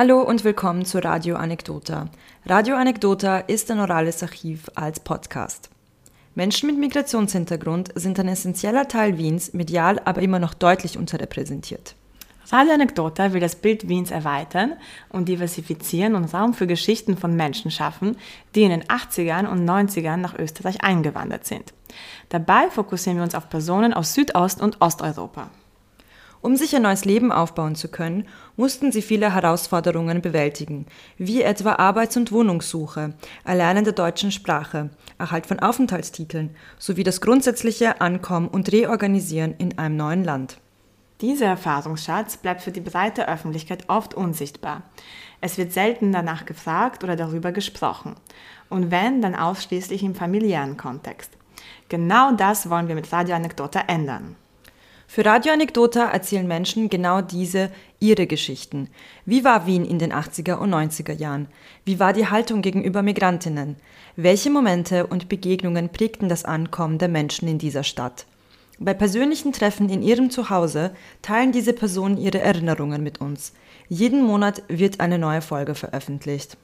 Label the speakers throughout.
Speaker 1: Hallo und willkommen zu Radio Anekdota. Radio Anekdota ist ein orales Archiv als Podcast. Menschen mit Migrationshintergrund sind ein essentieller Teil Wiens, medial aber immer noch deutlich unterrepräsentiert.
Speaker 2: Radio Anekdota will das Bild Wiens erweitern und diversifizieren und Raum für Geschichten von Menschen schaffen, die in den 80ern und 90ern nach Österreich eingewandert sind. Dabei fokussieren wir uns auf Personen aus Südost- und Osteuropa.
Speaker 1: Um sich ein neues Leben aufbauen zu können, mussten sie viele Herausforderungen bewältigen, wie etwa Arbeits- und Wohnungssuche, Erlernen der deutschen Sprache, Erhalt von Aufenthaltstiteln sowie das grundsätzliche Ankommen und Reorganisieren in einem neuen Land.
Speaker 2: Dieser Erfahrungsschatz bleibt für die breite Öffentlichkeit oft unsichtbar. Es wird selten danach gefragt oder darüber gesprochen. Und wenn, dann ausschließlich im familiären Kontext. Genau das wollen wir mit Radio Anekdota ändern.
Speaker 1: Für Radio Anekdota erzählen Menschen genau diese ihre Geschichten. Wie war Wien in den 80er und 90er Jahren? Wie war die Haltung gegenüber Migrantinnen? Welche Momente und Begegnungen prägten das Ankommen der Menschen in dieser Stadt? Bei persönlichen Treffen in ihrem Zuhause teilen diese Personen ihre Erinnerungen mit uns. Jeden Monat wird eine neue Folge veröffentlicht.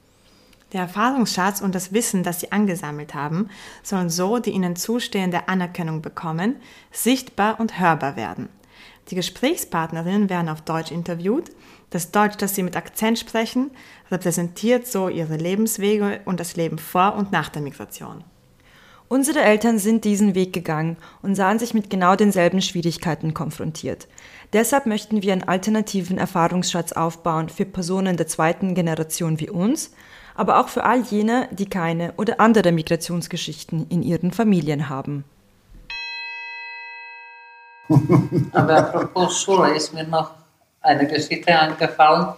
Speaker 2: Der Erfahrungsschatz und das Wissen, das sie angesammelt haben, sollen so die ihnen zustehende Anerkennung bekommen, sichtbar und hörbar werden. Die Gesprächspartnerinnen werden auf Deutsch interviewt. Das Deutsch, das sie mit Akzent sprechen, repräsentiert so ihre Lebenswege und das Leben vor und nach der Migration.
Speaker 1: Unsere Eltern sind diesen Weg gegangen und sahen sich mit genau denselben Schwierigkeiten konfrontiert. Deshalb möchten wir einen alternativen Erfahrungsschatz aufbauen für Personen der zweiten Generation wie uns, aber auch für all jene, die keine oder andere Migrationsgeschichten in ihren Familien haben.
Speaker 3: Aber apropos Schule ist mir noch eine Geschichte angefallen.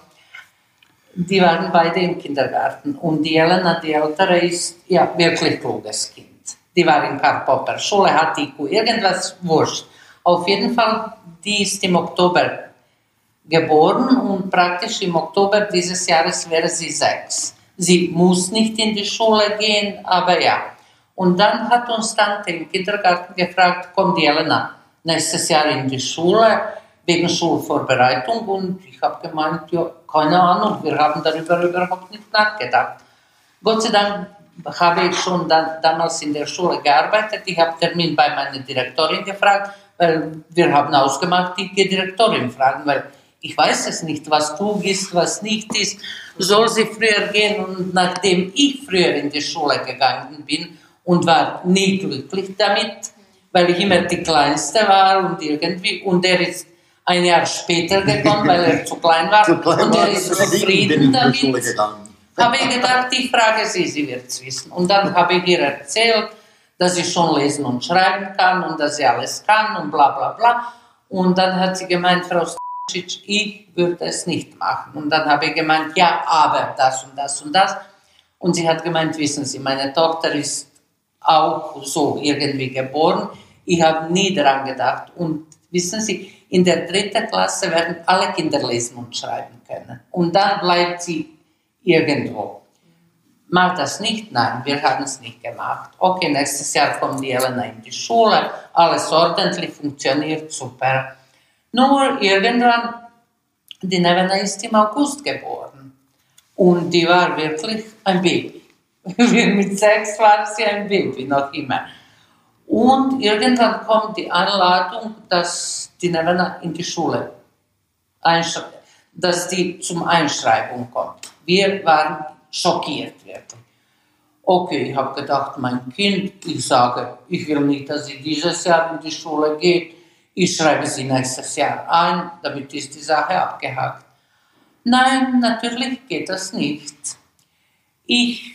Speaker 3: Die waren beide im Kindergarten und die Elena, die ältere, ist ja wirklich kluges Kind. Die war in Karl Popper Schule, hat IQ, irgendwas wurscht. Auf jeden Fall, die ist im Oktober geboren und praktisch im Oktober dieses Jahres wäre sie sechs. Sie muss nicht in die Schule gehen, aber ja. Und dann hat uns Tante im Kindergarten gefragt, kommt die Elena nächstes Jahr in die Schule wegen Schulvorbereitung? Und ich habe gemeint, ja, keine Ahnung, wir haben darüber überhaupt nicht nachgedacht. Gott sei Dank habe ich schon dann, damals in der Schule gearbeitet. Ich habe Termin bei meiner Direktorin gefragt, weil wir haben ausgemacht, die Direktorin fragen, weil ich weiß es nicht, was du ist, was nicht ist, soll sie früher gehen. Und nachdem ich früher in die Schule gegangen bin und war nie glücklich damit, weil ich immer die Kleinste war und irgendwie, und er ist ein Jahr später gekommen, weil er zu klein war, zu klein und er ist zufrieden damit, habe ich gedacht, ich frage sie, sie wird es wissen. Und dann habe ich ihr erzählt, dass ich schon lesen und schreiben kann und dass sie alles kann und bla bla bla. Und dann hat sie gemeint, Frau ich würde es nicht machen. Und dann habe ich gemeint, ja, aber das und das und das. Und sie hat gemeint, wissen Sie, meine Tochter ist auch so irgendwie geboren. Ich habe nie daran gedacht. Und wissen Sie, in der dritten Klasse werden alle Kinder lesen und schreiben können. Und dann bleibt sie irgendwo. Mach das nicht? Nein, wir haben es nicht gemacht. Okay, nächstes Jahr kommt die Elena in die Schule, alles ordentlich, funktioniert super. Nur irgendwann, die Nevena ist im August geboren. Und die war wirklich ein Baby. Mit sechs war sie ein Baby, noch immer. Und irgendwann kommt die Anladung, dass die Nevena in die Schule, dass die zum Einschreibung kommt. Wir waren schockiert wirklich. Okay, ich habe gedacht, mein Kind, ich sage, ich will nicht, dass sie dieses Jahr in die Schule geht ich schreibe sie nächstes Jahr ein, damit ist die Sache abgehakt. Nein, natürlich geht das nicht. Ich,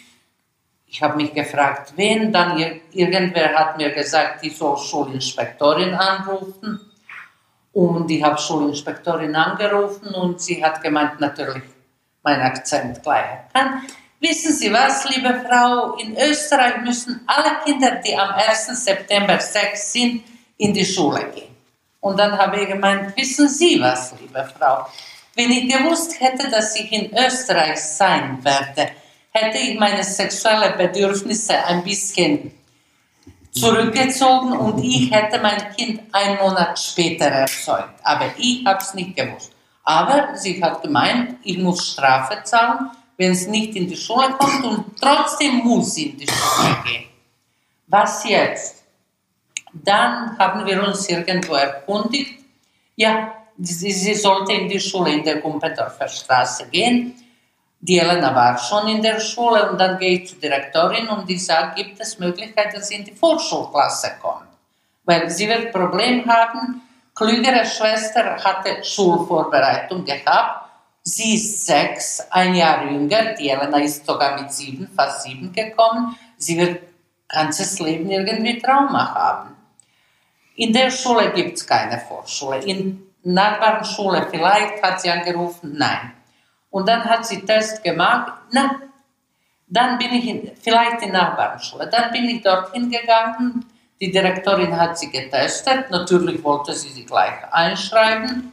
Speaker 3: ich habe mich gefragt, wen, dann irgendwer hat mir gesagt, ich soll Schulinspektorin anrufen. Und ich habe Schulinspektorin angerufen und sie hat gemeint, natürlich mein Akzent gleich erkannt. Wissen Sie was, liebe Frau, in Österreich müssen alle Kinder, die am 1. September 6 sind, in die Schule gehen. Und dann habe ich gemeint, wissen Sie was, liebe Frau, wenn ich gewusst hätte, dass ich in Österreich sein werde, hätte ich meine sexuellen Bedürfnisse ein bisschen zurückgezogen und ich hätte mein Kind einen Monat später erzeugt. Aber ich habe es nicht gewusst. Aber sie hat gemeint, ich muss Strafe zahlen, wenn es nicht in die Schule kommt und trotzdem muss sie in die Schule gehen. Was jetzt? Dann haben wir uns irgendwo erkundigt, ja, sie, sollte in die Schule in der Gumpendorfer Straße gehen. Die Elena war schon in der Schule und dann gehe ich zur Direktorin und ich sage, gibt es Möglichkeit, dass sie in die Vorschulklasse kommt? Weil sie wird Problem haben. Klügere Schwester hatte Schulvorbereitung gehabt. Sie ist sechs, ein Jahr jünger. Die Elena ist sogar mit sieben, fast sieben gekommen. Sie wird ganzes Leben irgendwie Trauma haben. In der Schule gibt es keine Vorschule. In Nachbarschule vielleicht hat sie angerufen, nein. Und dann hat sie Test gemacht, na, dann bin ich in, vielleicht in Nachbarschule. Dann bin ich dorthin gegangen, die Direktorin hat sie getestet, natürlich wollte sie sie gleich einschreiben.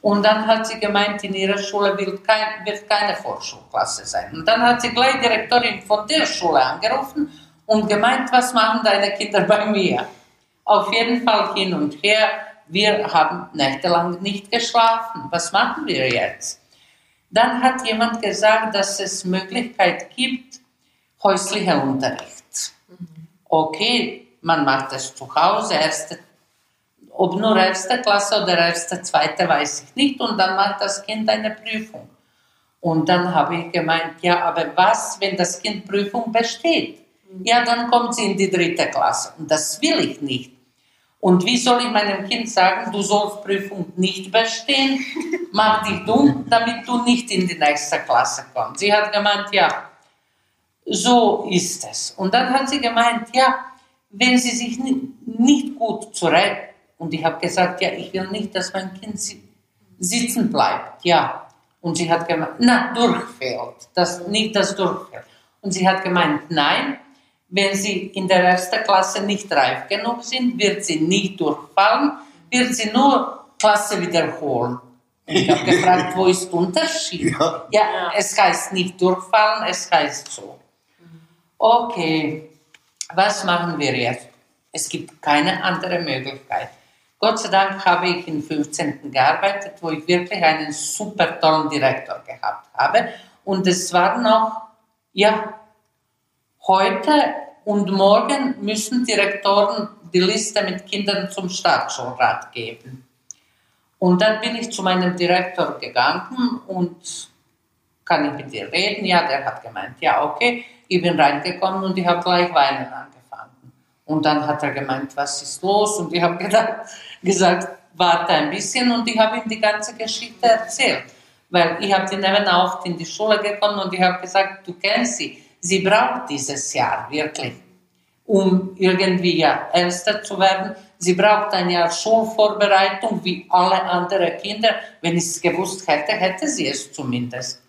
Speaker 3: Und dann hat sie gemeint, in ihrer Schule wird, kein, wird keine Vorschulklasse sein. Und dann hat sie gleich die Direktorin von der Schule angerufen und gemeint, was machen deine Kinder bei mir? Auf jeden Fall hin und her. Wir haben nächtelang nicht geschlafen. Was machen wir jetzt? Dann hat jemand gesagt, dass es Möglichkeit gibt, häuslicher Unterricht. Okay, man macht es zu Hause, erste, ob nur erste Klasse oder erste, zweite, weiß ich nicht. Und dann macht das Kind eine Prüfung. Und dann habe ich gemeint, ja, aber was, wenn das Kind Prüfung besteht? Ja, dann kommt sie in die dritte Klasse. Und das will ich nicht. Und wie soll ich meinem Kind sagen, du sollst Prüfung nicht bestehen, mach dich dumm, damit du nicht in die nächste Klasse kommst. Sie hat gemeint, ja, so ist es. Und dann hat sie gemeint, ja, wenn sie sich nicht gut zurecht, und ich habe gesagt, ja, ich will nicht, dass mein Kind sitzen bleibt, ja. Und sie hat gemeint, na, durchfällt, das, nicht das durchfällt. Und sie hat gemeint, nein, wenn sie in der ersten Klasse nicht reif genug sind, wird sie nicht durchfallen, wird sie nur Klasse wiederholen. Ich habe gefragt, wo ist der Unterschied? Ja. ja, es heißt nicht durchfallen, es heißt so. Okay, was machen wir jetzt? Es gibt keine andere Möglichkeit. Gott sei Dank habe ich im 15. gearbeitet, wo ich wirklich einen super tollen Direktor gehabt habe. Und es war noch, ja, heute und morgen müssen Direktoren die Liste mit Kindern zum Staatsschulrat geben. Und dann bin ich zu meinem Direktor gegangen und kann ich mit dir reden? Ja, der hat gemeint, ja, okay. Ich bin reingekommen und ich habe gleich weinen angefangen. Und dann hat er gemeint, was ist los? Und ich habe gesagt, warte ein bisschen und ich habe ihm die ganze Geschichte erzählt. Weil ich habe die Neven auch in die Schule gekommen und ich habe gesagt, du kennst sie Sie braucht dieses Jahr wirklich, um irgendwie ja ernster zu werden. Sie braucht ein Jahr Schulvorbereitung wie alle anderen Kinder. Wenn ich es gewusst hätte, hätte sie es zumindest.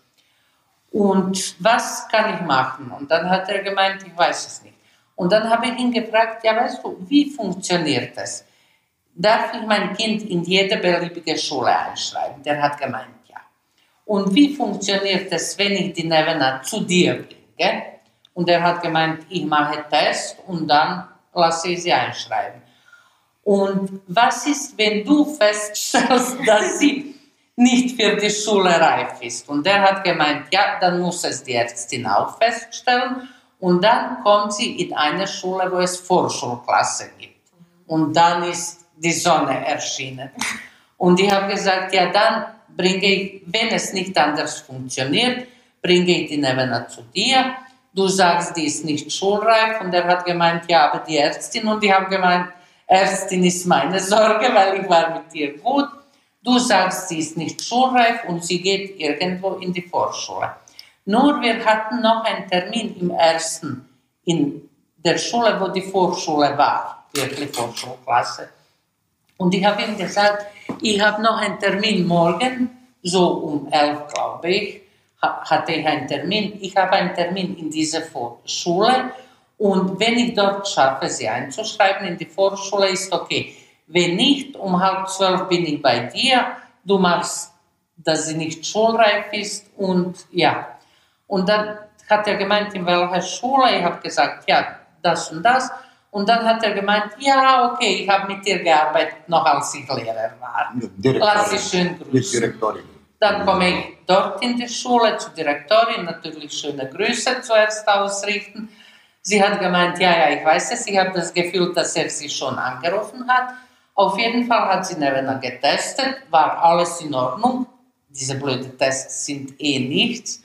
Speaker 3: Und was kann ich machen? Und dann hat er gemeint, ich weiß es nicht. Und dann habe ich ihn gefragt, ja weißt du, wie funktioniert das? Darf ich mein Kind in jede beliebige Schule einschreiben? Der hat gemeint, ja. Und wie funktioniert es, wenn ich die Nevena zu dir bringe? Gell? Und er hat gemeint, ich mache Test und dann lasse ich sie einschreiben. Und was ist, wenn du feststellst, dass sie nicht für die Schule reif ist? Und er hat gemeint, ja, dann muss es die Ärztin auch feststellen. Und dann kommt sie in eine Schule, wo es Vorschulklasse gibt. Und dann ist die Sonne erschienen. Und ich habe gesagt, ja, dann bringe ich, wenn es nicht anders funktioniert, bringe ich die Nevena zu dir. Du sagst, die ist nicht schulreif. Und er hat gemeint, ja, aber die Ärztin. Und ich habe gemeint, Ärztin ist meine Sorge, weil ich war mit ihr gut. Du sagst, sie ist nicht schulreif und sie geht irgendwo in die Vorschule. Nur wir hatten noch einen Termin im ersten in der Schule, wo die Vorschule war, wirklich Vorschulklasse. Und ich habe ihm gesagt, ich habe noch einen Termin morgen, so um elf, glaube ich hatte ich einen Termin. Ich habe einen Termin in dieser Schule und wenn ich dort schaffe, sie einzuschreiben in die Vorschule, ist okay. Wenn nicht, um halb zwölf bin ich bei dir, du machst, dass sie nicht schulreif ist und ja. Und dann hat er gemeint, in welcher Schule? Ich habe gesagt, ja, das und das. Und dann hat er gemeint, ja, okay, ich habe mit dir gearbeitet, noch als ich Lehrer war. Lass dich schön grüßen.
Speaker 4: Direktorin.
Speaker 3: Dann komme ich dort in die Schule zur Direktorin, natürlich schöne Grüße zuerst ausrichten. Sie hat gemeint, ja, ja, ich weiß es, ich habe das Gefühl, dass er sie schon angerufen hat. Auf jeden Fall hat sie Nevena getestet, war alles in Ordnung. Diese blöden Tests sind eh nichts.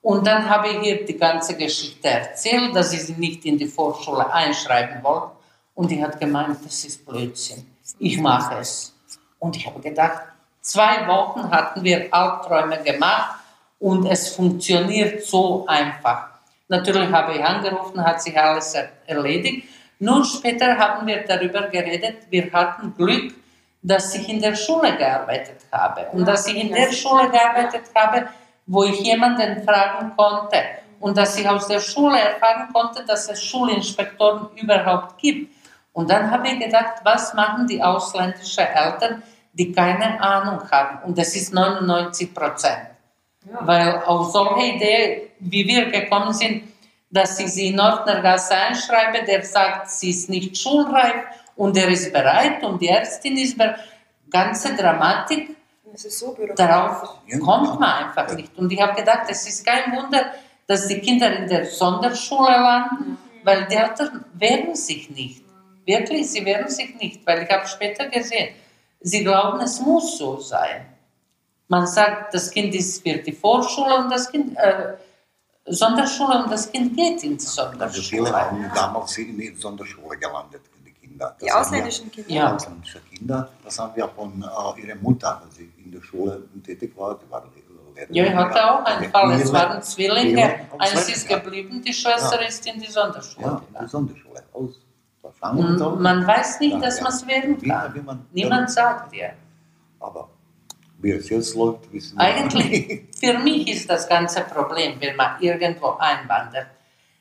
Speaker 3: Und dann habe ich ihr die ganze Geschichte erzählt, dass ich sie nicht in die Vorschule einschreiben wollte. Und die hat gemeint, das ist Blödsinn. Ich mache es. Und ich habe gedacht, zwei Wochen hatten wir Albträume gemacht und es funktioniert so einfach. Natürlich habe ich angerufen, hat sich alles erledigt. Nur später haben wir darüber geredet, wir hatten Glück, dass ich in der Schule gearbeitet habe. Und dass ich in der Schule gearbeitet habe, wo ich jemanden fragen konnte und dass ich aus der Schule erfahren konnte, dass es Schulinspektoren überhaupt gibt. Und dann habe ich gedacht, was machen die ausländischen Eltern, die keine Ahnung haben? Und das ist 99 Prozent. Ja. Weil auf solche Idee, wie wir gekommen sind, dass ich sie in Nordnergasse einschreibe, der sagt, sie ist nicht schulreif und er ist bereit und die Ärztin ist bereit. Ganze Dramatik es ist so Darauf kommt man einfach nicht. Und ich habe gedacht, es ist kein Wunder, dass die Kinder in der Sonderschule landen, weil die Eltern wehren sich nicht. Wirklich, sie wehren sich nicht, weil ich habe später gesehen, sie glauben, es muss so sein. Man sagt, das Kind ist für die Vorschule und das Kind, äh, Sonderschule und das Kind geht in die Sonderschule. Also
Speaker 4: viele haben damals in die Sonderschule gelandet.
Speaker 1: Kinder. Die ausländischen Kinder?
Speaker 4: Ja, ausländische Kinder. Das haben wir von äh, ihrer Mutter, als sie in der Schule tätig war. Die war.
Speaker 3: Ja, ich hatte auch einen Fall. Es waren Zwillinge. Eins ist geblieben, die Schwester ja. ist in die Sonderschule.
Speaker 4: Ja, die Sonderschule. Aus
Speaker 3: und so. man weiß nicht, dass man es werden kann. Wie, wie man, Niemand sagt dir.
Speaker 4: Aber wie es jetzt läuft, wissen
Speaker 3: wir Eigentlich, für mich ist das ganze Problem, wenn man irgendwo einwandert.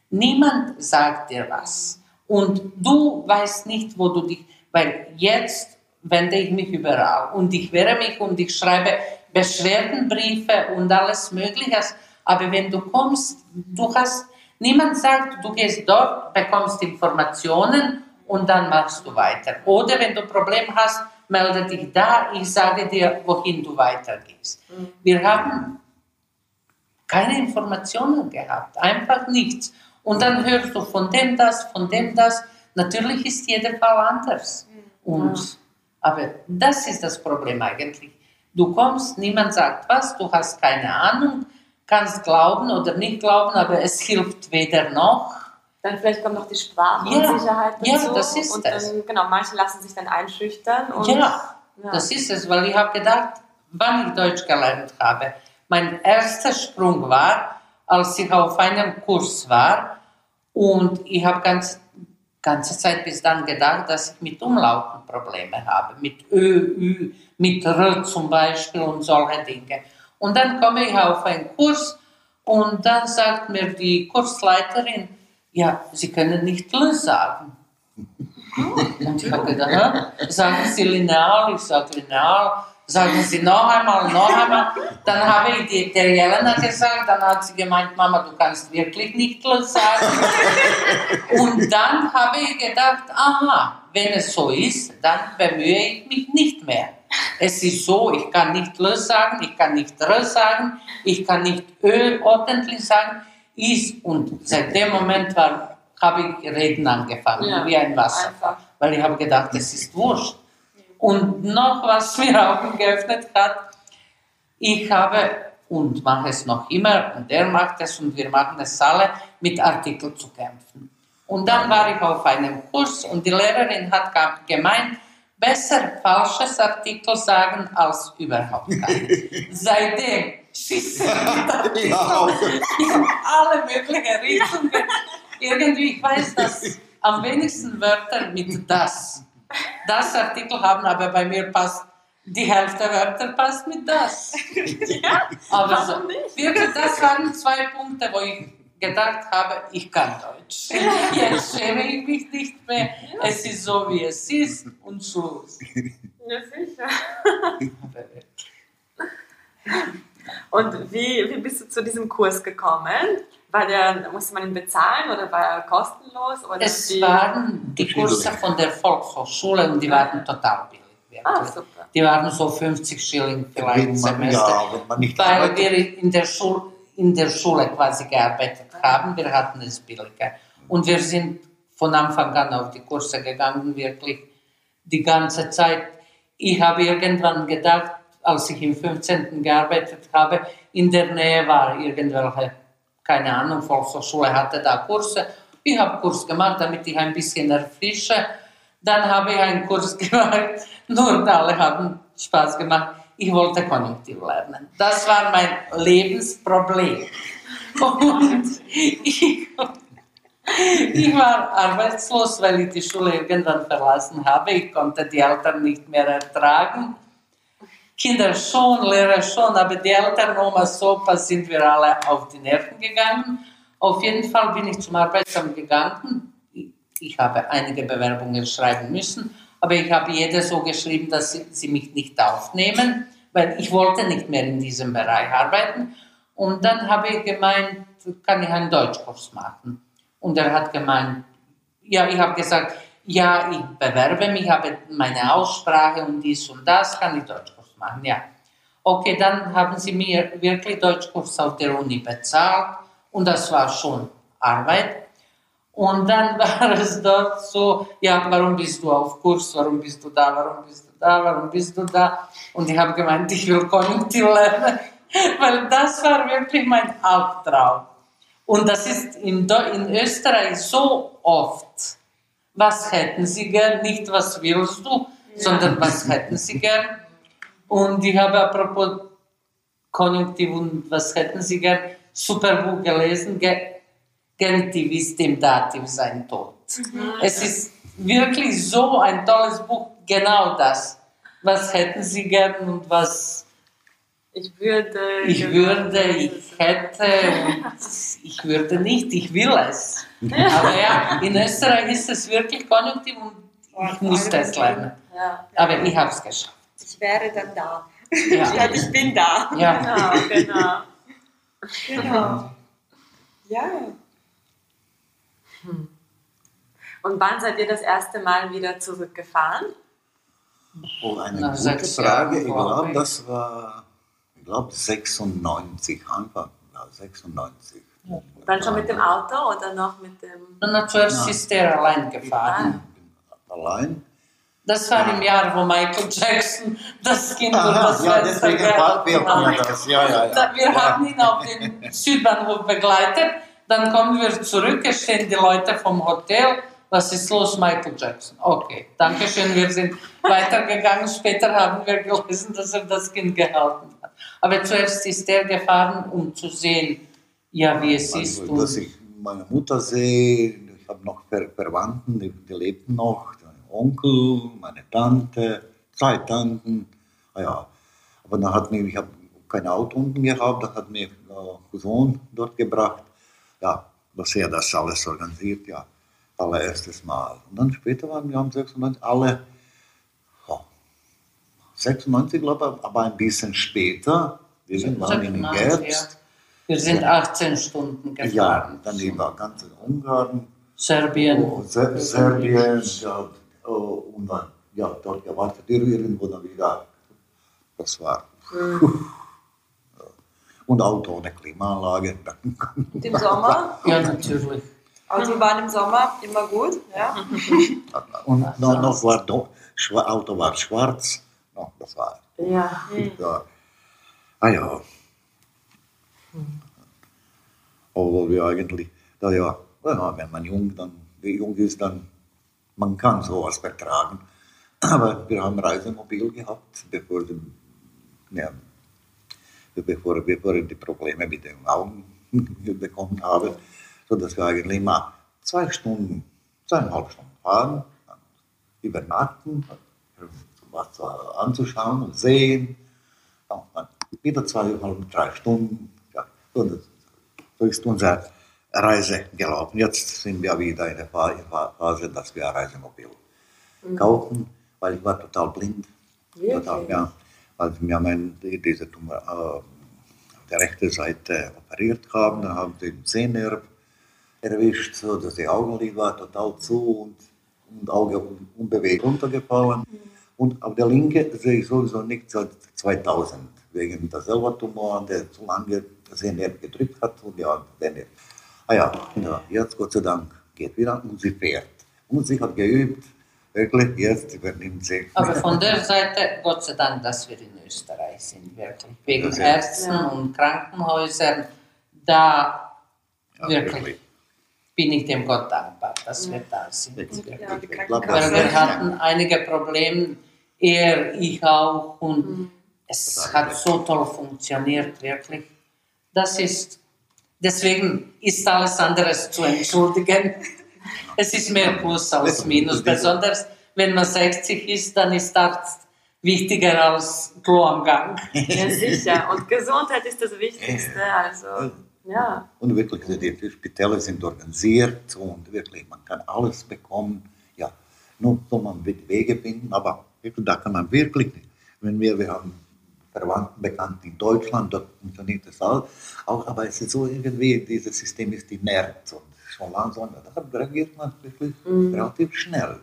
Speaker 3: Niemand sagt dir was. Und du weißt nicht, wo du dich, weil jetzt wende ich mich überall und ich wehre mich und ich schreibe Beschwerdenbriefe und alles Mögliche. Aber wenn du kommst, du hast, niemand sagt, du gehst dort, bekommst Informationen und dann machst du weiter. Oder wenn du ein Problem hast, melde dich da, ich sage dir, wohin du weitergehst. Mhm. Wir haben keine Informationen gehabt, einfach nichts. Und dann hörst du von dem das, von dem das. Natürlich ist jeder Fall anders. Und, aber das ist das Problem eigentlich. Du kommst, niemand sagt was, du hast keine Ahnung, kannst glauben oder nicht glauben, aber es hilft weder noch.
Speaker 1: Dann vielleicht kommt noch die Sprachunsicherheit
Speaker 3: ja, dazu. Ja, das ist
Speaker 1: und
Speaker 3: es.
Speaker 1: Dann, genau, manche lassen sich dann einschüchtern. Und,
Speaker 3: ja, ja, das ist es, weil ich habe gedacht, wann ich Deutsch gelernt habe, mein erster Sprung war, als ich auf einem Kurs war und ich habe ganz ganze Zeit bis dann gedacht, dass ich mit Umlauten Probleme habe, mit Ö, Ü, mit R zum Beispiel und solche Dinge. Und dann komme ich auf einen Kurs und dann sagt mir die Kursleiterin, ja, Sie können nicht L sagen. Und ich habe gedacht, sagen Sie lineal, ich sage lineal. Sagen Sie noch einmal, noch einmal. Dann habe ich die, der Jelena gesagt, dann hat sie gemeint, Mama, du kannst wirklich nicht los sagen. Und dann habe ich gedacht, aha, wenn es so ist, dann bemühe ich mich nicht mehr. Es ist so, ich kann nicht los sagen, ich kann nicht r sagen, ich kann nicht ö ordentlich sagen, ist. Und seit dem Moment war, habe ich reden angefangen, ja, wie ein Wasser. Einfach. Weil ich habe gedacht, es ist wurscht. Und noch was mir Augen geöffnet hat, ich habe und mache es noch immer und er macht es und wir machen es alle, mit Artikeln zu kämpfen. Und dann war ich auf einem Kurs und die Lehrerin hat gemeint, besser falsches Artikel sagen als überhaupt keines. Seitdem schießen die ja. in alle möglichen Richtungen. Irgendwie, ich weiß, dass am wenigsten Wörter mit das das Artikel haben, aber bei mir passt die Hälfte der Wörter passt mit das.
Speaker 1: ja,
Speaker 3: aber so, wirklich, das waren zwei Punkte, wo ich gedacht habe, ich kann Deutsch. Jetzt schäme ich mich nicht mehr. Es ist so, wie es ist und Schluss.
Speaker 1: Ja, sicher. Und wie, wie bist du zu diesem Kurs gekommen?
Speaker 5: War der, musste man ihn bezahlen oder war er kostenlos? Oder
Speaker 3: Es
Speaker 5: wie?
Speaker 3: waren die Kurse von der Volkshochschule und die waren total billig.
Speaker 5: Ah, super.
Speaker 3: Die waren so 50 Schilling vielleicht
Speaker 4: man,
Speaker 3: Semester.
Speaker 4: ja, wenn man nicht
Speaker 3: weil
Speaker 4: arbeitet.
Speaker 3: wir in der, Schul in der Schule quasi gearbeitet haben, wir hatten es billiger. Und wir sind von Anfang an auf die Kurse gegangen, wirklich die ganze Zeit. Ich habe irgendwann gedacht, als ich im 15. gearbeitet habe, in der Nähe war irgendwelche, keine Ahnung, Volkshochschule hatte da Kurse. Ich habe Kurs gemacht, damit ich ein bisschen erfrische. Dann habe ich einen Kurs gemacht, nur alle haben Spaß gemacht. Ich wollte Konjunktiv lernen. Das war mein Lebensproblem. Und ich, ich war arbeitslos, weil ich die Schule irgendwann verlassen habe. Ich konnte die Eltern nicht mehr ertragen. Kinder schon, Lehrer schon, aber die Eltern, Omas, Opas sind wir alle auf die Nerven gegangen. Auf jeden Fall bin ich zum Arbeitsamt gegangen. Ich- Ich habe einige Bewerbungen schreiben müssen, aber ich habe jede so geschrieben, dass sie, sie mich nicht aufnehmen, weil ich wollte nicht mehr in diesem Bereich arbeiten. Und dann habe ich gemeint, kann ich einen Deutschkurs machen? Und er hat gemeint, ja, ich habe gesagt, ja, ich bewerbe mich, habe meine Aussprache und dies und das, kann ich Deutschkurs machen, ja. Okay, dann haben sie mir wirklich Deutschkurs auf der Uni bezahlt und das war schon Arbeit. Und dann war es dort so, ja, warum bist du auf Kurs, warum bist du da, warum bist du da, warum bist du da? Und ich habe gemeint, ich will Konjunktiv lernen, weil das war wirklich mein Albtraum. Und das ist in, in Österreich so oft. Was hätten Sie gern? Nicht was willst du, sondern was hätten Sie gern? Und ich habe apropos Konjunktiv und was hätten Sie gern? Super Buch gelesen. Ge Genitiv ist im Dativ sein Tod. Es ist wirklich so ein tolles Buch, genau das. Was hätten Sie gern und was
Speaker 5: Ich würde.
Speaker 3: ich würde, ich hätte und ich würde nicht, ich will es. Aber ja, in Österreich ist es wirklich Konjunktiv und ich musste es lernen.
Speaker 5: Ja.
Speaker 3: Aber ich habe es geschafft.
Speaker 6: Ich wäre dann da.
Speaker 3: Ja.
Speaker 6: Statt ich bin da.
Speaker 3: Ja.
Speaker 5: Genau, genau.
Speaker 6: Genau. Ja.
Speaker 5: Und wann seid ihr das erste Mal wieder zurückgefahren?
Speaker 4: Oh, eine
Speaker 3: Nach
Speaker 4: gute Frage. Ich
Speaker 3: glaube
Speaker 4: glaube,
Speaker 3: ich.
Speaker 4: das war, ich glaube, 96, Anfang, ja, 96.
Speaker 5: Dann schon mit dem Auto oder noch mit dem.
Speaker 3: Und zuerst
Speaker 4: Ja.
Speaker 3: ist er allein gefahren.
Speaker 4: Allein.
Speaker 3: Das war im Jahr, wo Michael Jackson das Kind
Speaker 4: Aha,
Speaker 3: das
Speaker 4: ja,
Speaker 3: Fenster
Speaker 4: deswegen
Speaker 3: hat.
Speaker 4: das. Ja, ja, ja.
Speaker 3: Wir
Speaker 4: ja.
Speaker 3: haben ihn auf den Südbahnhof begleitet, dann kommen wir zurück, es stehen die Leute vom Hotel. Was ist los, Michael Jackson? Okay, danke schön, wir sind weitergegangen. Später haben wir gelesen, dass er das Kind gehalten hat. Aber zuerst ist er gefahren, um zu sehen, ja, wie es ist.
Speaker 4: Also, dass
Speaker 3: Und
Speaker 4: ich meine Mutter sehe, ich habe noch Ver Verwandten, die, die lebten noch, mein Onkel, meine Tante, zwei Tanten, ah ja. Aber dann hat mir, ich habe kein Auto unten gehabt, dann hat mir äh, Cousin dort gebracht, ja, dass er das alles organisiert, ja, allererstes Mal. Und dann später waren wir am 96 alle, ja, 96 glaube ich, aber ein bisschen später, wir waren im
Speaker 3: 96,
Speaker 4: Herbst.
Speaker 3: ja. Wir sind 18 Stunden
Speaker 4: Ja,
Speaker 3: gefahren.
Speaker 4: dann über ganz Ungarn,
Speaker 3: Serbien.
Speaker 4: oh, Ser Serbien, ja, oh, und dann ja, dort gewartet, irgendwo dann wieder. Das war. Ja. Und Auto ohne Klimaanlage.
Speaker 6: Und im Sommer?
Speaker 3: Ja, natürlich.
Speaker 6: Autobahn im Sommer, immer gut. Ja.
Speaker 4: Und noch, noch war do, Schwa- Auto war schwarz. No, das war.
Speaker 5: Ja.
Speaker 4: Ja. Ah ja. Obwohl wir eigentlich, da ja, ja, wenn man jung, dann, jung ist, dann man kann sowas vertragen. Aber wir haben Reisemobil gehabt, bevor, die, ja, bevor, bevor ich die Probleme mit den Augen bekommen habe, sodass wir eigentlich immer zwei Stunden, zweieinhalb Stunden fahren, übernachten, was anzuschauen und sehen, ja, dann wieder zweieinhalb, drei Stunden. Ja, so, so ist unsere Reise gelaufen. Jetzt sind wir wieder in der Phase, dass wir ein Reisemobil kaufen, weil ich war total blind. Total, ja, weil mir mein, die- diese Tumor, äh, der rechten Seite operiert haben. Dann haben sie den Sehnerv erwischt, so dass die Augenlid war total zu und, und Auge un- unbewegt runtergefallen. Und auf der linke sehe ich sowieso nicht seit 2000, wegen der Selbertumor, der zu lange den Sehnerv gedrückt hat und ja, der Nerv. Ah ja, ja, jetzt Gott sei Dank geht wieder und sie fährt. Und sie hat geübt, wirklich, jetzt übernimmt sie.
Speaker 3: Aber von der Seite, Gott sei Dank, dass wir in Österreich sind, wirklich. Wegen. Ärzten
Speaker 5: Ja.
Speaker 3: und Krankenhäusern, da
Speaker 4: Ja,
Speaker 3: wirklich bin ich dem Gott dankbar, dass wir da sind. Weil wir hatten einige Probleme, er, ich auch, und es
Speaker 4: Das
Speaker 3: hat
Speaker 4: hat
Speaker 3: so toll funktioniert, wirklich. Das ist, deswegen ist alles anderes zu entschuldigen. Es ist mehr Plus als Minus, besonders wenn man 60 ist, dann ist Arzt wichtiger als Klo am Gang.
Speaker 5: Ja, sicher. Und Gesundheit ist das Wichtigste. Also, ja.
Speaker 4: Und wirklich, die Spitäler sind organisiert und wirklich, man kann alles bekommen. Ja, nur soll man mit Wege finden, aber wirklich, da kann man wirklich nicht. Wenn wir, wir haben Verwandten, Bekannte in Deutschland, dort funktioniert das auch, auch, aber es ist so irgendwie, dieses System ist inert und schon langsam, da reagiert man wirklich relativ schnell.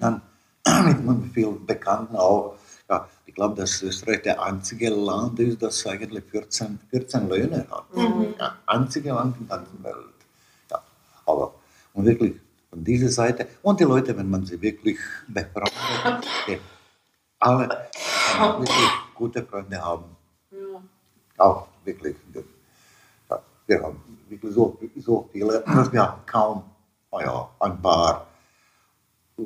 Speaker 4: Dann mit mit vielen Bekannten auch, ja, ich glaube, dass Österreich der einzige Land ist, das eigentlich 14, 14 Löhne hat. Ja, einzige Land in der ganzen Welt. Ja, aber und wirklich von dieser Seite und die Leute, wenn man sie wirklich befragt, die alle wirklich gute Freunde haben. Auch wirklich. Ja, wir haben wirklich so, so viele, dass wir kaum, naja, ein paar äh,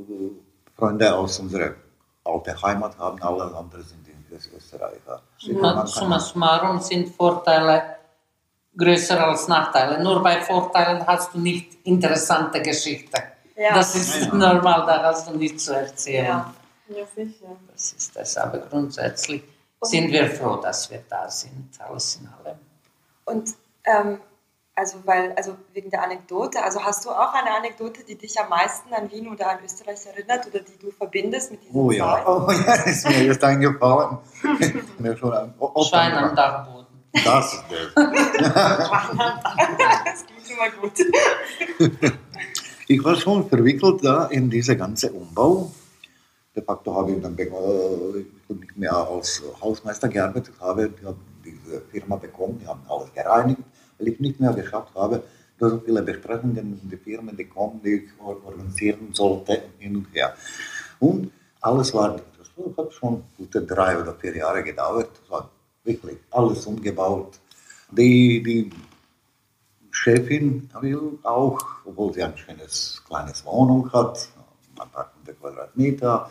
Speaker 4: Freunde aus unserer alten Heimat haben, alle anderen sind in Österreich. Ja.
Speaker 3: Summa, summarum sind Vorteile größer als Nachteile. Nur bei Vorteilen hast du nicht interessante Geschichten.
Speaker 6: Ja.
Speaker 3: Das ist
Speaker 4: ja.
Speaker 3: normal, da hast du nichts zu erzählen.
Speaker 6: Ja. ja, sicher.
Speaker 3: Das ist das. Aber grundsätzlich sind wir froh, dass wir da sind, alles in allem.
Speaker 6: Und ähm, also weil, also wegen der Anekdote, also hast du auch eine Anekdote, die dich am meisten an Wien oder an Österreich erinnert oder die du verbindest mit dieser
Speaker 4: oh ja,
Speaker 6: Zeit?
Speaker 4: oh ja, ist mir jetzt eingefallen. mir schon oh,
Speaker 3: Schwein am Dachboden.
Speaker 4: Das ist das.
Speaker 6: das klingt immer gut.
Speaker 4: Ich war schon verwickelt da in diese ganze Umbau. De facto habe ich dann be- äh, ich nicht mehr als Hausmeister gearbeitet, habe ich habe diese Firma bekommen, die haben alles gereinigt, weil ich nicht mehr geschafft habe, so viele Besprechungen in die Firmen, die kommen, die ich or- organisieren sollte, hin und her. Und alles war, das hat schon gute drei oder vier Jahre gedauert, war wirklich alles umgebaut. Die, die Chefin will auch, obwohl sie ein schönes kleines Wohnung hat, ein paar hundert Quadratmeter,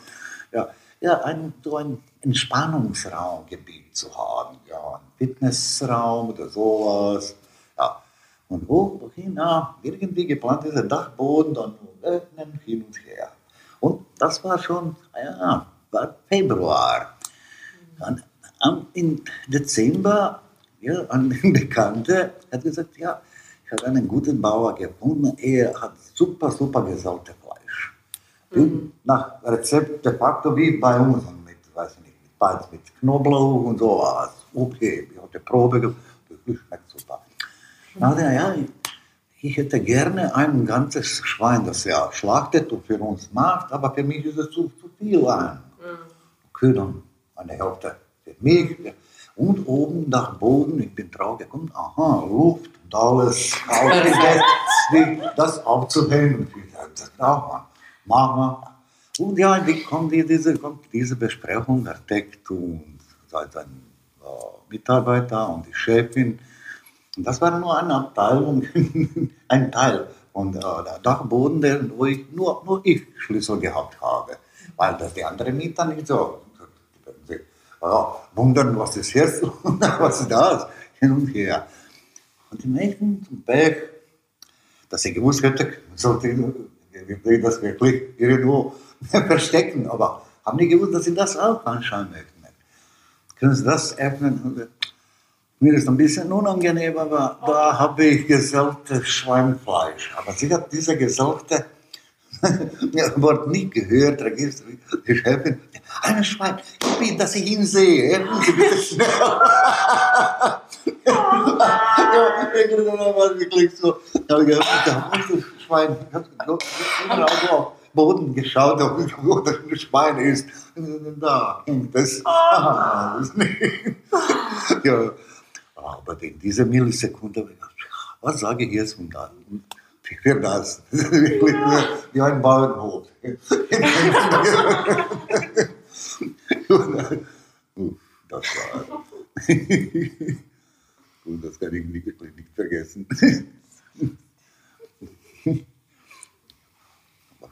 Speaker 4: ja, ja ein, so ein Entspannungsraumgebiet zu haben, ja, ein Fitnessraum oder sowas. Und wohin, na, irgendwie geplant ist ein Dachboden, dann öffnen, hin und her. Und das war schon, ja, war Februar. Dann am- im Dezember, ja, ein Bekannter hat gesagt, ja, ich habe einen guten Bauer gefunden, er hat super, super gesaute Fleisch. Und Nach Rezept de facto wie bei uns, mit, weiß ich nicht, mit Beiz, mit Knoblauch und sowas. Okay, ich habe die Probe gemacht, das schmeckt super. Hat er, ja, ich, hätte gerne ein ganzes Schwein, das er schlachtet und für uns macht, aber für mich ist es zu, zu viel ein. Okay, dann eine Hälfte für mich. Und oben nach Boden, ich bin drauf gekommen, aha, Luft und alles aufgedeckt, das aufzuhängen. Das braucht man. Machen wir. Und ja, wie kommt die, diese, kommt diese Besprechung, der Architekt und sein äh, Mitarbeiter und die Chefin. Und das war nur eine Abteilung, ein Teil von der, Dachboden, wo ich nur, nur ich Schlüssel gehabt habe. Weil das die anderen Mieter nicht so. Ja, wundern, was ist jetzt und was ist das, hin und her. Und die Mädchen zum Pech, dass ich gewusst hätte, sollte ich ich das wirklich irgendwo verstecken, aber haben die gewusst, dass sie das auch anschauen möchten. Können Sie das öffnen? Mir ist ein bisschen unangenehm, aber da habe ich gesalbtes Schweinfleisch. Aber sie hat diese gesalbte Wort nicht gehört, Register, die Chefin. Ein Schwein, ich will, dass ich ihn sehe. Helfen Sie bitte schnell. Ja, war wirklich so. Da habe ich gedacht, das Schwein, ich habe überall so auf den Boden geschaut, wo das Schwein ist. Da das. Ah, das nicht. Ja, aber in dieser Millisekunde was sage ich jetzt und dann? Für das. Das ist wirklich wie ein Bauernhof. Das war. Und das kann ich nicht, wirklich nicht vergessen. Aber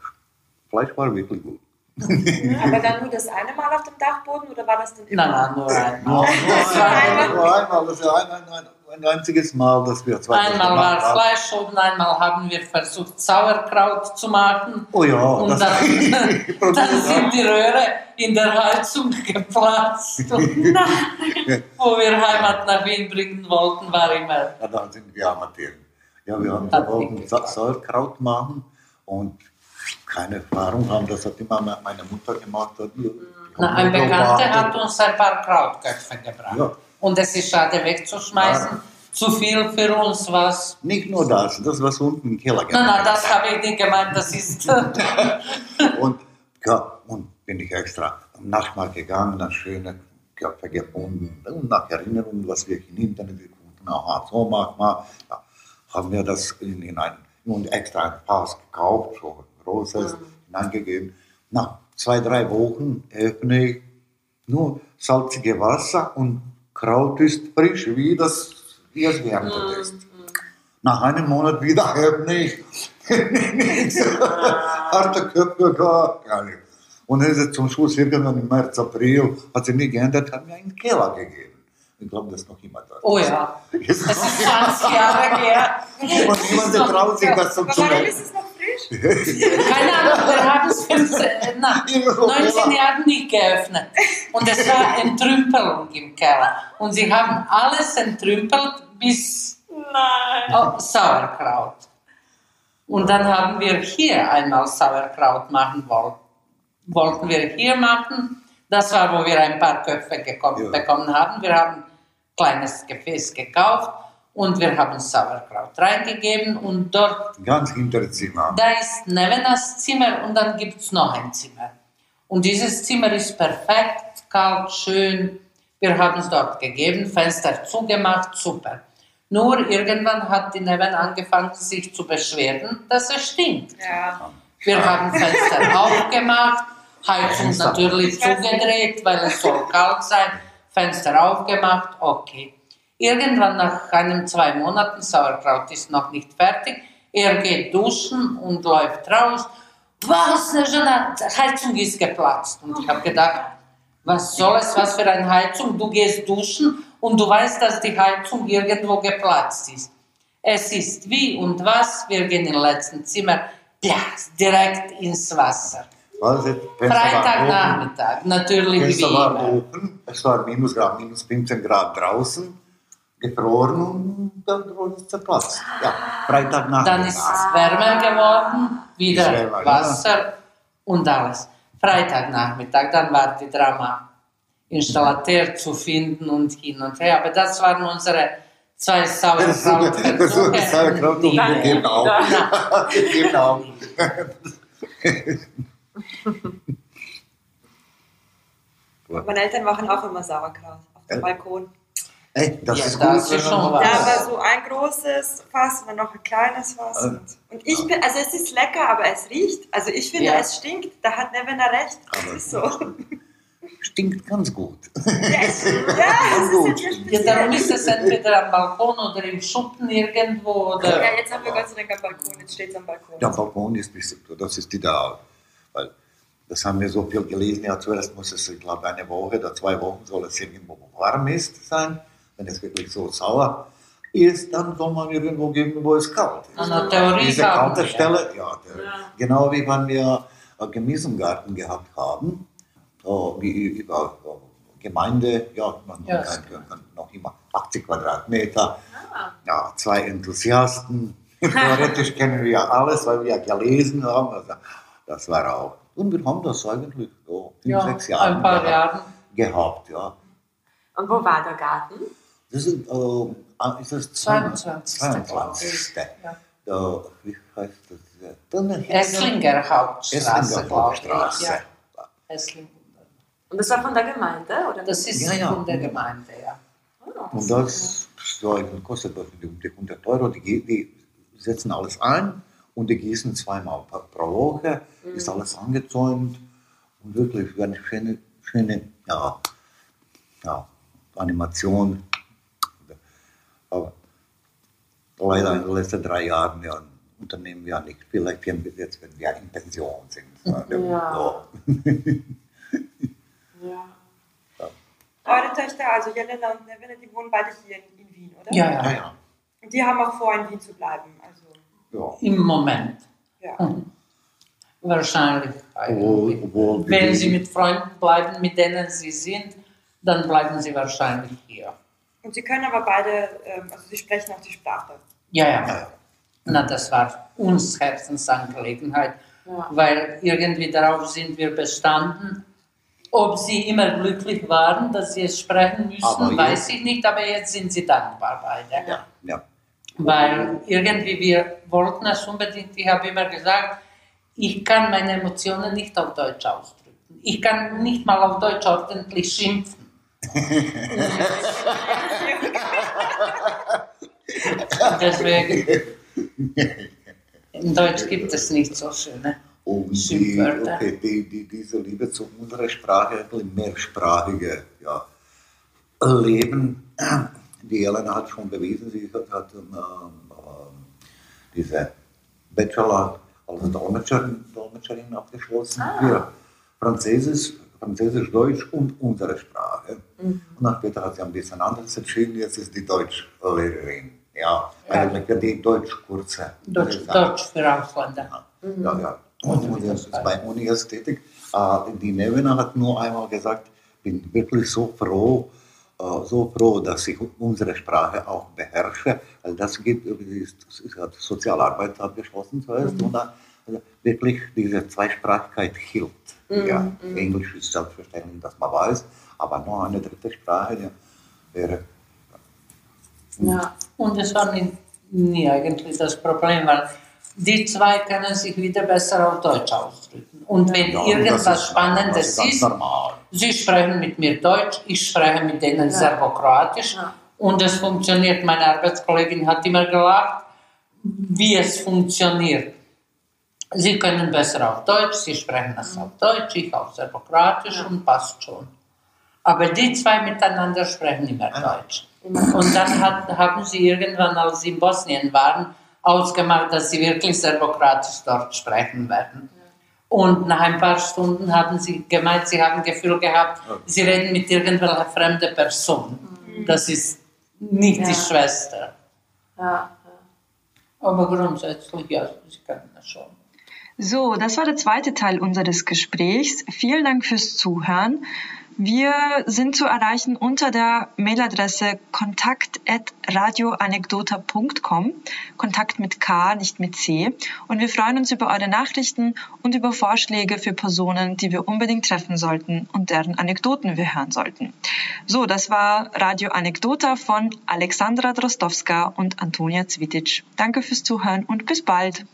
Speaker 4: Fleisch war wirklich gut.
Speaker 6: Aber dann nur das eine Mal auf dem Dachboden oder war das denn immer?
Speaker 3: Nein, nein, nur
Speaker 4: Nur,
Speaker 3: einmal.
Speaker 4: nur,
Speaker 3: Das war
Speaker 4: einmal, nur einmal, das war ein, ein, ein, ein einziges Mal, dass wir zwei
Speaker 3: Einmal war Fleisch oben, einmal haben wir versucht, Sauerkraut zu machen.
Speaker 4: Oh ja,
Speaker 3: Und
Speaker 4: das
Speaker 3: dann, dann sind die Röhre in der Heizung geplatzt. Und wo wir Heimat nach Wien bringen wollten, war immer.
Speaker 4: Ja, dann sind wir Amateure. Ja, wir haben
Speaker 3: geklappt.
Speaker 4: Sauerkraut machen und keine Erfahrung haben. Das hat immer meine Mutter gemacht.
Speaker 3: Na, ein Bekannter hat uns ein paar Krautköpfe gebracht.
Speaker 4: Ja.
Speaker 3: Und es ist schade wegzuschmeißen. Zu viel für uns was.
Speaker 4: Nicht nur das, das was unten im Keller
Speaker 3: Nein, nein, das habe ich nicht gemeint. Das ist.
Speaker 4: Und, ja, und bin ich extra am Nachmittag gegangen, dann schöne Köpfe gefunden und nach Erinnerung, was wir im Internet gefunden haben, aha, so mach mal, ja, haben wir das in, in ein, und extra ein Pass gekauft, so großes, hineingegeben. Nach zwei, drei Wochen öffne ich nur salzige Wasser und Kraut ist frisch, wie das, wie es geerntet ist. Nach einem Monat wieder öffne ich nichts. Harte Köpfe gar, nicht. Und dann ist es zum Schluss irgendwann im März, April, hat sich nicht geändert, hat mir einen Keller gegeben. Ich glaube, das ist noch immer da.
Speaker 3: Oh ja. Das ist 20 Jahre her.
Speaker 4: und niemand traut sich das so zu
Speaker 6: warum
Speaker 4: nennen.
Speaker 6: ist es noch frisch?
Speaker 3: Keine Ahnung, wir haben es 15, na, 19 Jahren nicht geöffnet. Und es war Entrümpelung im Keller. Und sie haben alles entrümpelt bis oh, Sauerkraut. Und dann haben wir hier einmal Sauerkraut machen wollen. Wollten wir hier machen. Das war, wo wir ein paar Köpfe gekommen,
Speaker 4: Ja.
Speaker 3: bekommen haben. Wir haben ein kleines Gefäß gekauft und wir haben Sauerkraut reingegeben und dort
Speaker 4: Ganz hinter Zimmer.
Speaker 3: da ist Nevenas Zimmer und dann gibt es noch ein Zimmer. Und dieses Zimmer ist perfekt, kalt, schön. Wir haben es dort gegeben, Fenster zugemacht, super. Nur irgendwann hat die Neven angefangen, sich zu beschweren, dass es stinkt.
Speaker 6: Ja.
Speaker 3: Wir haben Fenster aufgemacht, Heizung natürlich zugedreht, weil es soll kalt sein. Fenster aufgemacht, okay. Irgendwann nach einem, zwei Monaten, Sauerkraut ist noch nicht fertig, er geht duschen und läuft raus. Was, Snezhana, die Heizung ist geplatzt. Und ich habe gedacht, was soll es, was für eine Heizung? Du gehst duschen und du weißt, dass die Heizung irgendwo geplatzt ist. Es ist wie und was, wir gehen im letzten Zimmer, plas, direkt ins Wasser. Freitagnachmittag, natürlich wie immer.
Speaker 4: es war minus Grad, minus 15 Grad draußen, gefroren und dann ist es zerplatzt. Ja, Freitagnachmittag.
Speaker 3: Dann ist es wärmer geworden, wieder
Speaker 4: wärmer, ja.
Speaker 3: Wasser und alles. Freitagnachmittag, dann war die Drama, Installateur zu finden und hin und her. Aber das waren unsere zwei
Speaker 4: so- das. Sauerkraut und wir geben auf. Wir geben auf.
Speaker 6: Meine Eltern machen auch immer Sauerkraut auf dem
Speaker 4: Ja.
Speaker 6: Balkon.
Speaker 4: Ey, das
Speaker 3: Ja,
Speaker 4: ist
Speaker 3: das
Speaker 4: gut.
Speaker 3: ist
Speaker 4: wenn
Speaker 3: schon was.
Speaker 6: Da war so ein großes Fass und dann noch ein kleines Fass. Und, und ich bin, also es ist lecker, aber es riecht. Also ich finde,
Speaker 3: Ja.
Speaker 6: es stinkt. Da hat Nevena recht. Das
Speaker 4: Aber-
Speaker 6: ist so.
Speaker 4: Stinkt ganz gut.
Speaker 6: Ja, es ist jetzt nicht
Speaker 3: Ja, darum ist es entweder am Balkon oder im Schuppen irgendwo. Oder
Speaker 6: Ja, jetzt haben wir Gott sei Dank am Balkon. Jetzt steht es am Balkon.
Speaker 4: Der Balkon ist, das ist ideal. Weil das haben wir so viel gelesen. Ja, zuerst muss es, ich glaube, eine Woche oder zwei Wochen soll es irgendwo warm ist sein. Wenn es wirklich so sauer ist, dann soll man irgendwo geben, wo es kalt ist.
Speaker 3: An der Theorie
Speaker 4: Diese kalte. Stelle, ja, der, genau wie wenn wir einen Gemüsengarten gehabt haben, so wie über Gemeinde, ja, man
Speaker 3: Ja.
Speaker 4: kann, kann noch immer 80 Quadratmeter, ja, zwei Enthusiasten. Theoretisch kennen wir ja alles, weil wir ja gelesen haben. Also, das war auch. Und wir haben das eigentlich so fünf,
Speaker 3: ja,
Speaker 4: sechs Jahre
Speaker 3: ein paar
Speaker 4: gehabt,
Speaker 3: Jahren.
Speaker 4: gehabt. Ja.
Speaker 5: Und wo war der Garten?
Speaker 4: Das ist, äh, ah, ist es
Speaker 3: 22.
Speaker 4: 22.
Speaker 3: Ja.
Speaker 4: Da, wie heißt das? Dann
Speaker 3: Esslinger Hauptstraße,
Speaker 4: Esslinger. Hauptstraße.
Speaker 3: Ja.
Speaker 5: Und das war von der Gemeinde, oder?
Speaker 3: Das ist
Speaker 4: Ja, ja.
Speaker 3: von der Gemeinde, ja.
Speaker 4: Und das ja, kostet das um die 100 Euro. Die, die setzen alles ein und die gießen zweimal pro- Woche. Ist alles angezäunt und wirklich eine schöne, schöne ja, ja, Animation. Aber leider in den letzten drei Jahren ja, unternehmen wir nicht. Vielleicht jetzt, wenn wir in Pension sind.
Speaker 5: Ja. Ja.
Speaker 6: Eure Töchter, also Jelena und Neville, die wohnen beide hier in, Wien, oder?
Speaker 3: Ja,
Speaker 4: Ja,
Speaker 3: ja.
Speaker 4: ja.
Speaker 6: Und die haben auch vor, in Wien zu bleiben. Also,
Speaker 4: ja.
Speaker 3: Im Moment.
Speaker 6: ja.
Speaker 3: Wahrscheinlich.
Speaker 4: Obwohl,
Speaker 3: eigentlich.
Speaker 4: obwohl
Speaker 3: Wenn Sie mit Freunden bleiben, mit denen Sie sind, dann bleiben Sie wahrscheinlich hier.
Speaker 6: Und sie können aber beide, ähm, also sie sprechen auch die Sprache.
Speaker 3: Ja, ja. Na, das war uns Herzensangelegenheit,
Speaker 5: Ja.
Speaker 3: weil irgendwie darauf sind wir bestanden. Ob sie immer glücklich waren, dass sie es sprechen müssen,
Speaker 4: Aber
Speaker 3: weiß ich nicht, aber jetzt sind sie dankbar beide.
Speaker 4: ja, ja.
Speaker 3: Weil irgendwie wir wollten es unbedingt, ich habe immer gesagt, ich kann meine Emotionen nicht auf Deutsch ausdrücken. Ich kann nicht mal auf Deutsch ordentlich schimpfen. Deswegen, in Deutsch gibt es nicht so schöne.
Speaker 4: Und die,
Speaker 3: Schimpfwörter.
Speaker 4: okay, die, die, diese Liebe zu unserer Sprache, ein mehrsprachige ja, Leben, die Elena hat schon bewiesen, sie hat, hat ähm, ähm, diese Bachelor als Dolmetscherin, Dolmetscherin abgeschlossen für Französisch, Französisch, Deutsch und unsere Sprache. Und dann später hat sie ein bisschen anders entschieden, jetzt ist die Deutschlehrerin. Ja, eigentlich für die Deutschkurse.
Speaker 3: Deutsch. Deutsch für Ausländer.
Speaker 4: Ja, ja. Und, und jetzt ist bei Uni jetzt tätig. Äh, die Nevena hat nur einmal gesagt, bin wirklich so froh, äh, so froh, dass ich unsere Sprache auch beherrsche, weil das geht, ist- sie hat Sozialarbeit abgeschlossen zuerst und dann also wirklich diese Zweisprachigkeit hilft. Ja, Englisch ist selbstverständlich, dass man weiß, aber nur eine dritte Sprache die wäre
Speaker 5: Ja.
Speaker 3: Und es war nie, nie eigentlich das Problem, weil die zwei können sich wieder besser auf Deutsch ausdrücken. Und wenn
Speaker 4: Ja,
Speaker 3: irgendwas
Speaker 4: das ist-
Speaker 3: Spannendes
Speaker 4: das ist
Speaker 3: ist, sie sprechen mit mir Deutsch, ich spreche mit denen Serbokroatisch
Speaker 5: Ja.
Speaker 3: und es funktioniert. Meine Arbeitskollegin hat immer gelacht, wie es funktioniert. Sie können besser auf Deutsch, sie sprechen es auf Deutsch, ich auf Serbokroatisch und passt schon. Aber die zwei miteinander sprechen immer Deutsch. Und dann hat, haben sie irgendwann, als sie in Bosnien waren, ausgemacht, dass sie wirklich serbokratisch dort sprechen werden. Und nach ein paar Stunden haben sie gemeint, sie haben Gefühl gehabt, sie reden mit irgendwelcher fremden Person. Das ist nicht die
Speaker 5: Ja.
Speaker 3: Schwester.
Speaker 5: Ja.
Speaker 3: Aber grundsätzlich, ja, sie können das schon.
Speaker 1: So, das war der zweite Teil unseres Gesprächs. Vielen Dank fürs Zuhören. Wir sind zu erreichen unter der Mailadresse kontakt.radioanekdota.com. Kontakt mit K, nicht mit C. Und wir freuen uns über eure Nachrichten und über Vorschläge für Personen, die wir unbedingt treffen sollten und deren Anekdoten wir hören sollten. So, das war Radio Anekdota von Alexandra Drostowska und Antonia Zwitic. Danke fürs Zuhören und bis bald.